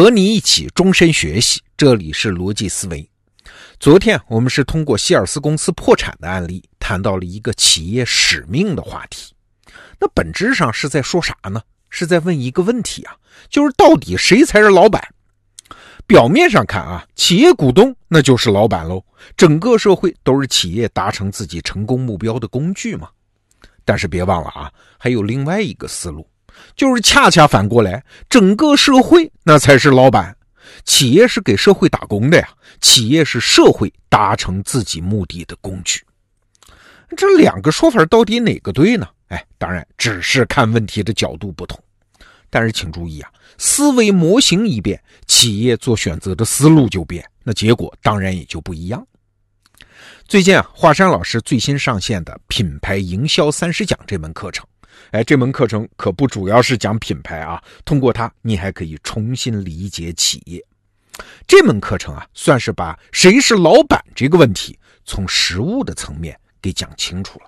和你一起终身学习，这里是逻辑思维。昨天我们是通过希尔斯公司破产的案例，谈到了一个企业使命的话题。那本质上是在说啥呢？是在问一个问题啊，就是到底谁才是老板？表面上看啊，企业股东那就是老板喽，整个社会都是企业达成自己成功目标的工具嘛。但是别忘了啊，还有另外一个思路，就是恰恰反过来，整个社会那才是老板。企业是给社会打工的呀，企业是社会达成自己目的的工具。这两个说法到底哪个对呢？哎，当然只是看问题的角度不同。但是请注意啊，思维模型一变，企业做选择的思路就变，那结果当然也就不一样。最近啊，华山老师最新上线的《品牌营销三十讲》这门课程。哎，这门课程可不主要是讲品牌啊，通过它，你还可以重新理解企业。这门课程啊，算是把谁是老板这个问题从实物的层面给讲清楚了。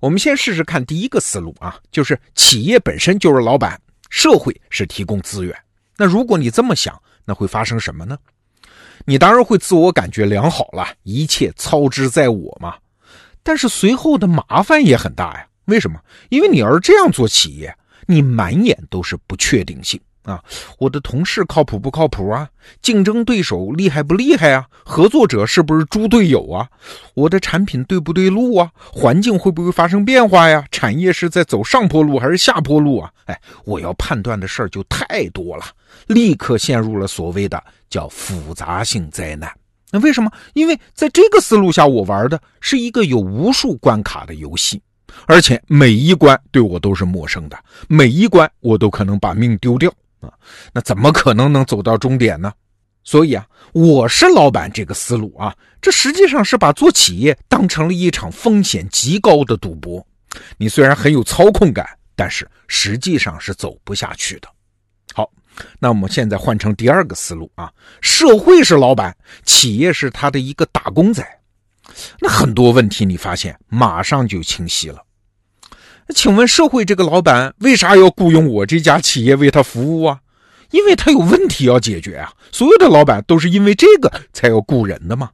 我们先试试看第一个思路啊，就是企业本身就是老板，社会是提供资源。那如果你这么想，那会发生什么呢？你当然会自我感觉良好了，一切操之在我嘛。但是随后的麻烦也很大呀。为什么？因为你要是这样做企业，你满眼都是不确定性啊！我的同事靠谱不靠谱啊？竞争对手厉害不厉害啊？合作者是不是猪队友啊？我的产品对不对路啊？环境会不会发生变化呀？产业是在走上坡路还是下坡路啊？哎，我要判断的事儿就太多了，立刻陷入了所谓的叫复杂性灾难。那为什么？因为在这个思路下，我玩的是一个有无数关卡的游戏。而且每一关对我都是陌生的，每一关我都可能把命丢掉啊！那怎么可能能走到终点呢？所以啊，我是老板这个思路啊，这实际上是把做企业当成了一场风险极高的赌博。你虽然很有操控感，但是实际上是走不下去的。好，那我们现在换成第二个思路啊，社会是老板，企业是他的一个打工仔。那很多问题你发现马上就清晰了。那请问社会这个老板为啥要雇佣我这家企业为他服务啊？因为他有问题要解决啊。所有的老板都是因为这个才要雇人的嘛。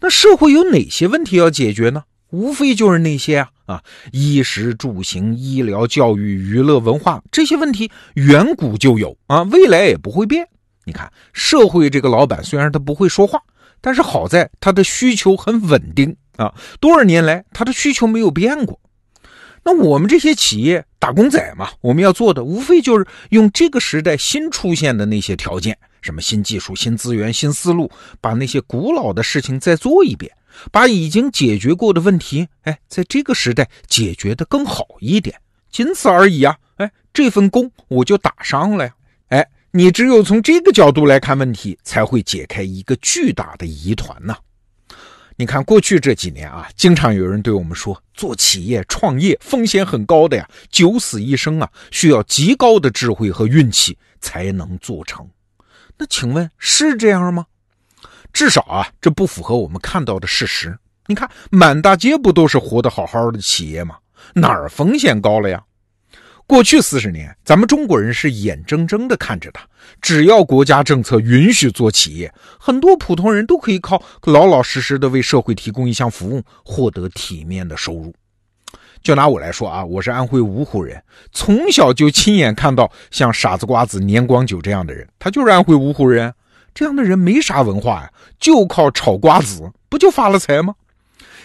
那社会有哪些问题要解决呢？无非就是那些啊啊，衣食住行、医疗、教育、娱乐、文化这些问题，远古就有啊，未来也不会变。你看，社会这个老板虽然他不会说话。但是好在他的需求很稳定啊，多少年来他的需求没有变过。那我们这些企业打工仔嘛，我们要做的无非就是用这个时代新出现的那些条件，什么新技术、新资源、新思路，把那些古老的事情再做一遍，把已经解决过的问题，哎，在这个时代解决的更好一点，仅此而已啊！哎，这份工我就打上了呀！你只有从这个角度来看问题，才会解开一个巨大的疑团呢。你看，过去这几年啊，经常有人对我们说，做企业创业风险很高的呀，九死一生啊，需要极高的智慧和运气才能做成。那请问是这样吗？至少啊，这不符合我们看到的事实。你看，满大街不都是活得好好的企业吗？哪儿风险高了呀？过去四十年，咱们中国人是眼睁睁地看着的。只要国家政策允许做企业，很多普通人都可以靠老老实实的为社会提供一项服务，获得体面的收入。就拿我来说啊，我是安徽芜湖人，从小就亲眼看到像傻子瓜子、年光久这样的人，他就是安徽芜湖人。这样的人没啥文化呀，就靠炒瓜子，不就发了财吗？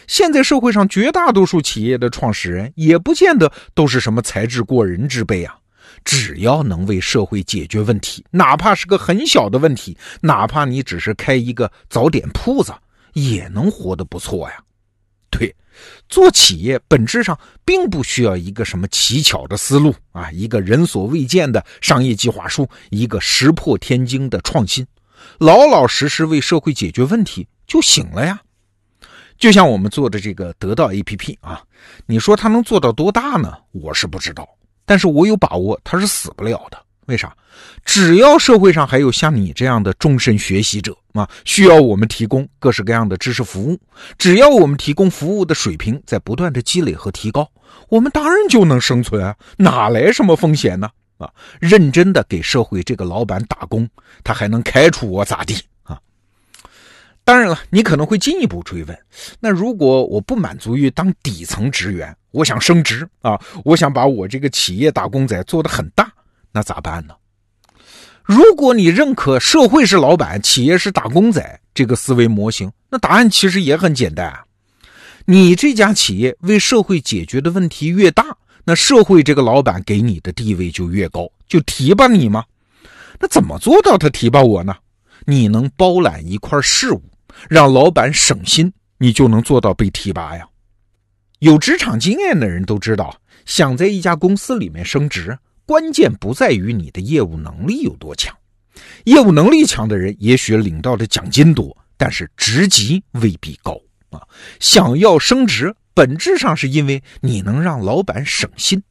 现在社会上绝大多数企业的创始人也不见得都是什么才智过人之辈啊，只要能为社会解决问题，哪怕是个很小的问题，哪怕你只是开一个早点铺子，也能活得不错呀。对，做企业本质上并不需要一个什么奇巧的思路啊，一个人所未见的商业计划书，一个石破天惊的创新，老老实实为社会解决问题就行了呀。就像我们做的这个得到 APP 啊，你说它能做到多大呢？我是不知道，但是我有把握它是死不了的。为啥？只要社会上还有像你这样的终身学习者啊，需要我们提供各式各样的知识服务，只要我们提供服务的水平在不断的积累和提高，我们当然就能生存啊，哪来什么风险呢？啊，认真的给社会这个老板打工，他还能开除我咋地？当然了，你可能会进一步追问：那如果我不满足于当底层职员，我想升职啊，我想把我这个企业打工仔做得很大，那咋办呢？如果你认可社会是老板，企业是打工仔这个思维模型，那答案其实也很简单啊。你这家企业为社会解决的问题越大，那社会这个老板给你的地位就越高，就提拔你吗？那怎么做到他提拔我呢？你能包揽一块事务，让老板省心，你就能做到被提拔呀。有职场经验的人都知道，想在一家公司里面升职，关键不在于你的业务能力有多强，业务能力强的人也许领到的奖金多，但是职级未必高。啊，想要升职，本质上是因为你能让老板省心。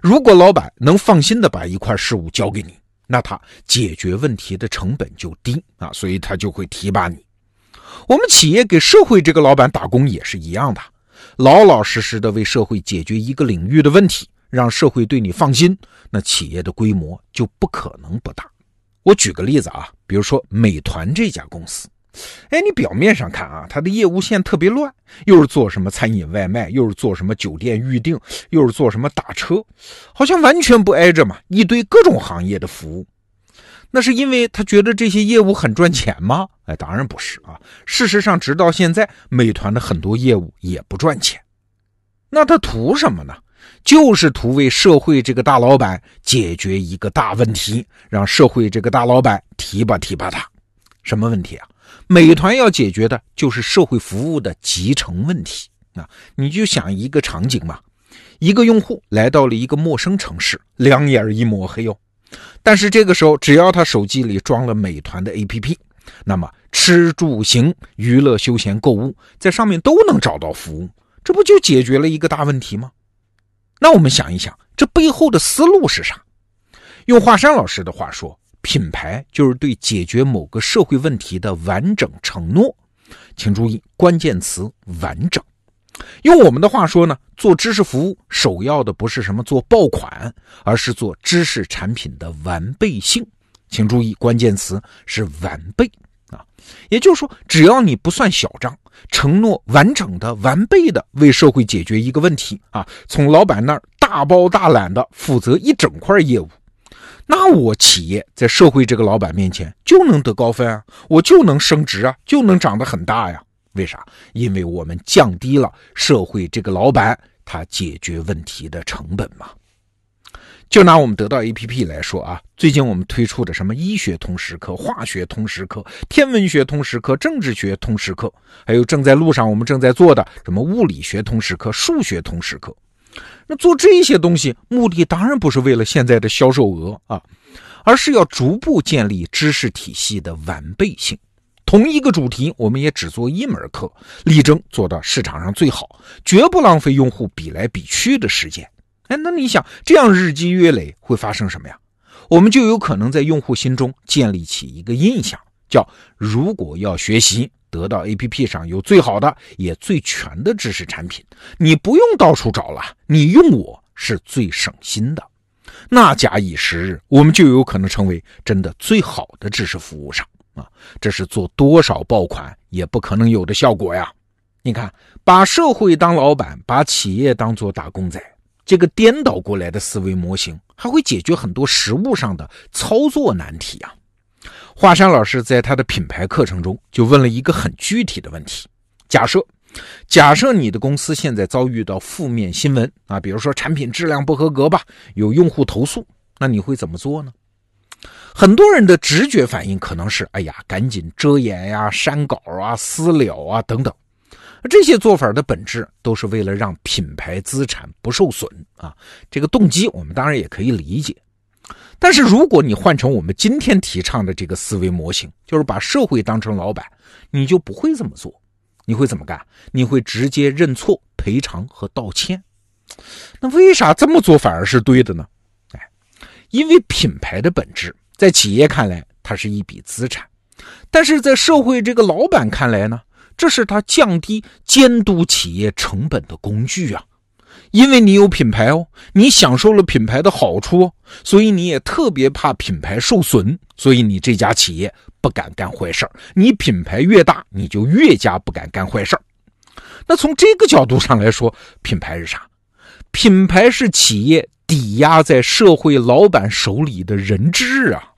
如果老板能放心的把一块事物交给你，那他解决问题的成本就低啊，所以他就会提拔你。我们企业给社会这个老板打工也是一样的，老老实实的为社会解决一个领域的问题，让社会对你放心，那企业的规模就不可能不大。我举个例子啊，比如说美团这家公司。哎，你表面上看啊，它的业务线特别乱，又是做什么餐饮外卖，又是做什么酒店预订，又是做什么打车，好像完全不挨着嘛，一堆各种行业的服务。那是因为他觉得这些业务很赚钱吗？哎，当然不是啊。事实上，直到现在，美团的很多业务也不赚钱。那他图什么呢？就是图为社会这个大老板解决一个大问题，让社会这个大老板提拔提拔他。什么问题啊？美团要解决的就是社会服务的集成问题啊！你就想一个场景嘛，一个用户来到了一个陌生城市，两眼一抹黑哦。但是这个时候，只要他手机里装了美团的 APP，那么吃住行、娱乐休闲、购物，在上面都能找到服务，这不就解决了一个大问题吗？那我们想一想，这背后的思路是啥？用华山老师的话说。品牌就是对解决某个社会问题的完整承诺，请注意关键词“完整”。用我们的话说呢，做知识服务首要的不是什么做爆款，而是做知识产品的完备性。请注意关键词是“完备”啊，也就是说，只要你不算小账，承诺完整的、完备的为社会解决一个问题啊，从老板那儿大包大揽的负责一整块业务。那我企业在社会这个老板面前就能得高分啊，我就能升职啊，就能长得很大呀？为啥？因为我们降低了社会这个老板他解决问题的成本嘛。就拿我们得到 APP 来说啊，最近我们推出的什么医学通识课、化学通识课、天文学通识课、政治学通识课，还有正在路上我们正在做的什么物理学通识课、数学通识课。那做这些东西，目的当然不是为了现在的销售额啊，而是要逐步建立知识体系的完备性。同一个主题，我们也只做一门课，力争做到市场上最好，绝不浪费用户比来比去的时间。哎，那你想，这样日积月累会发生什么呀？我们就有可能在用户心中建立起一个印象，叫如果要学习。得到 A P P 上有最好的也最全的知识产品，你不用到处找了，你用我是最省心的。那假以时日，我们就有可能成为真的最好的知识服务商啊！这是做多少爆款也不可能有的效果呀！你看，把社会当老板，把企业当做打工仔，这个颠倒过来的思维模型，还会解决很多实务上的操作难题啊！华山老师在他的品牌课程中就问了一个很具体的问题：假设，假设你的公司现在遭遇到负面新闻啊，比如说产品质量不合格吧，有用户投诉，那你会怎么做呢？很多人的直觉反应可能是：哎呀，赶紧遮掩呀、删稿啊、私了啊等等。这些做法的本质都是为了让品牌资产不受损啊。这个动机我们当然也可以理解。但是，如果你换成我们今天提倡的这个思维模型，就是把社会当成老板，你就不会这么做。你会怎么干？你会直接认错、赔偿和道歉。那为啥这么做反而是对的呢？因为品牌的本质在企业看来，它是一笔资产；但是在社会这个老板看来呢，这是他降低监督企业成本的工具啊。因为你有品牌哦，你享受了品牌的好处，所以你也特别怕品牌受损，所以你这家企业不敢干坏事你品牌越大，你就越加不敢干坏事那从这个角度上来说，品牌是啥？品牌是企业抵押在社会老板手里的人质啊。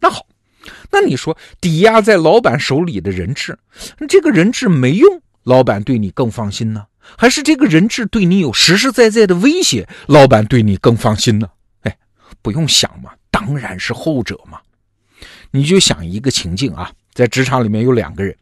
那好，那你说抵押在老板手里的人质，这个人质没用，老板对你更放心呢？还是这个人质对你有实实在在的威胁，老板对你更放心呢？哎，不用想嘛，当然是后者嘛。你就想一个情境啊，在职场里面有两个人，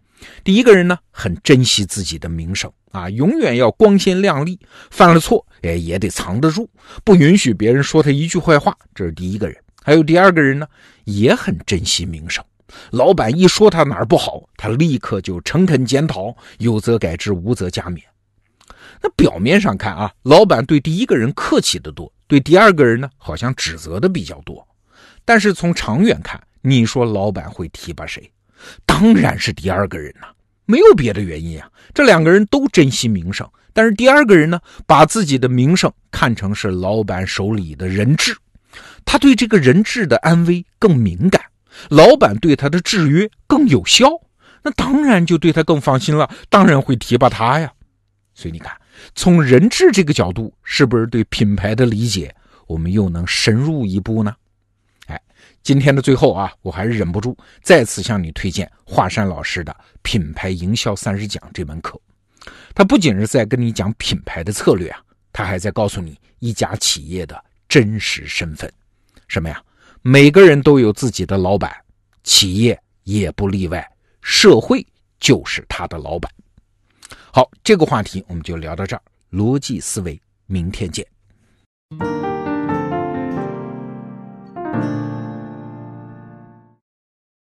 第一个人呢很珍惜自己的名声啊，永远要光鲜亮丽，犯了错哎也得藏得住，不允许别人说他一句坏话，这是第一个人。还有第二个人呢，也很珍惜名声，老板一说他哪儿不好，他立刻就诚恳检讨，有则改之，无则加勉。那表面上看啊，老板对第一个人客气的多，对第二个人呢，好像指责的比较多。但是从长远看，你说老板会提拔谁？当然是第二个人呐，没有别的原因啊。这两个人都珍惜名声，但是第二个人呢，把自己的名声看成是老板手里的人质，他对这个人质的安危更敏感，老板对他的制约更有效，那当然就对他更放心了，当然会提拔他呀。所以你看。从人质这个角度，是不是对品牌的理解，我们又能深入一步呢？哎，今天的最后啊，我还是忍不住再次向你推荐华山老师的《品牌营销三十讲》这门课。他不仅是在跟你讲品牌的策略啊，他还在告诉你一家企业的真实身份。什么呀？每个人都有自己的老板，企业也不例外，社会就是他的老板。好，这个话题我们就聊到这儿。逻辑思维，明天见。